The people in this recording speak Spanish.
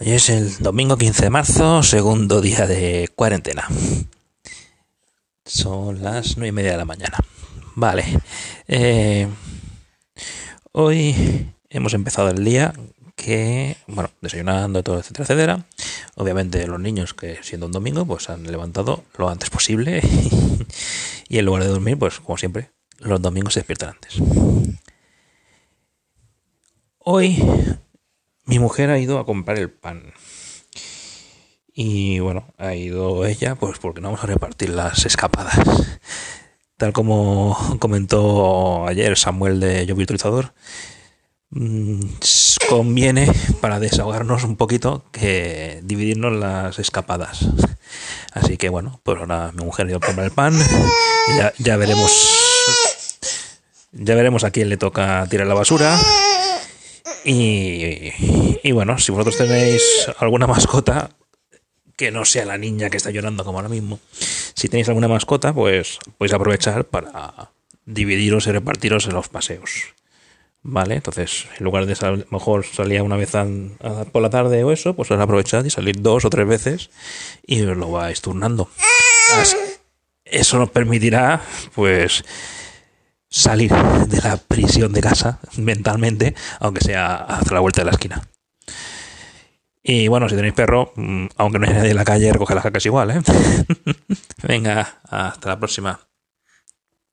Hoy es el domingo 15 de marzo, segundo día de cuarentena. Son las nueve y media de la mañana. Vale. Eh, hoy hemos empezado el día que, bueno, desayunando, todo, etcétera, etcétera. Obviamente los niños que siendo un domingo, pues han levantado lo antes posible y en lugar de dormir, pues como siempre, los domingos se despiertan antes. Hoy mi mujer ha ido a comprar el pan. Y bueno, ha ido ella, pues porque no vamos a repartir las escapadas. Tal como comentó ayer Samuel de Yo Virtualizador, mm, conviene para desahogarnos un poquito que dividirnos las escapadas. Así que bueno, pues ahora mi mujer ha ido a comprar el pan. Ya, ya veremos. Ya veremos a quién le toca tirar la basura. Y, bueno, si vosotros tenéis alguna mascota, que no sea la niña que está llorando como ahora mismo, si tenéis alguna mascota, pues podéis aprovechar para dividiros y repartiros en los paseos. ¿Vale? Entonces, en lugar de a mejor salir una vez por la tarde o eso, pues os aprovechad y salir dos o tres veces y os lo vais turnando. Eso nos permitirá, pues, salir de la prisión de casa mentalmente, aunque sea hacia la vuelta de la esquina. Y bueno, si tenéis perro, mm, aunque no hay nadie en la calle, recoge las cacas igual, ¿eh? Venga, hasta la próxima.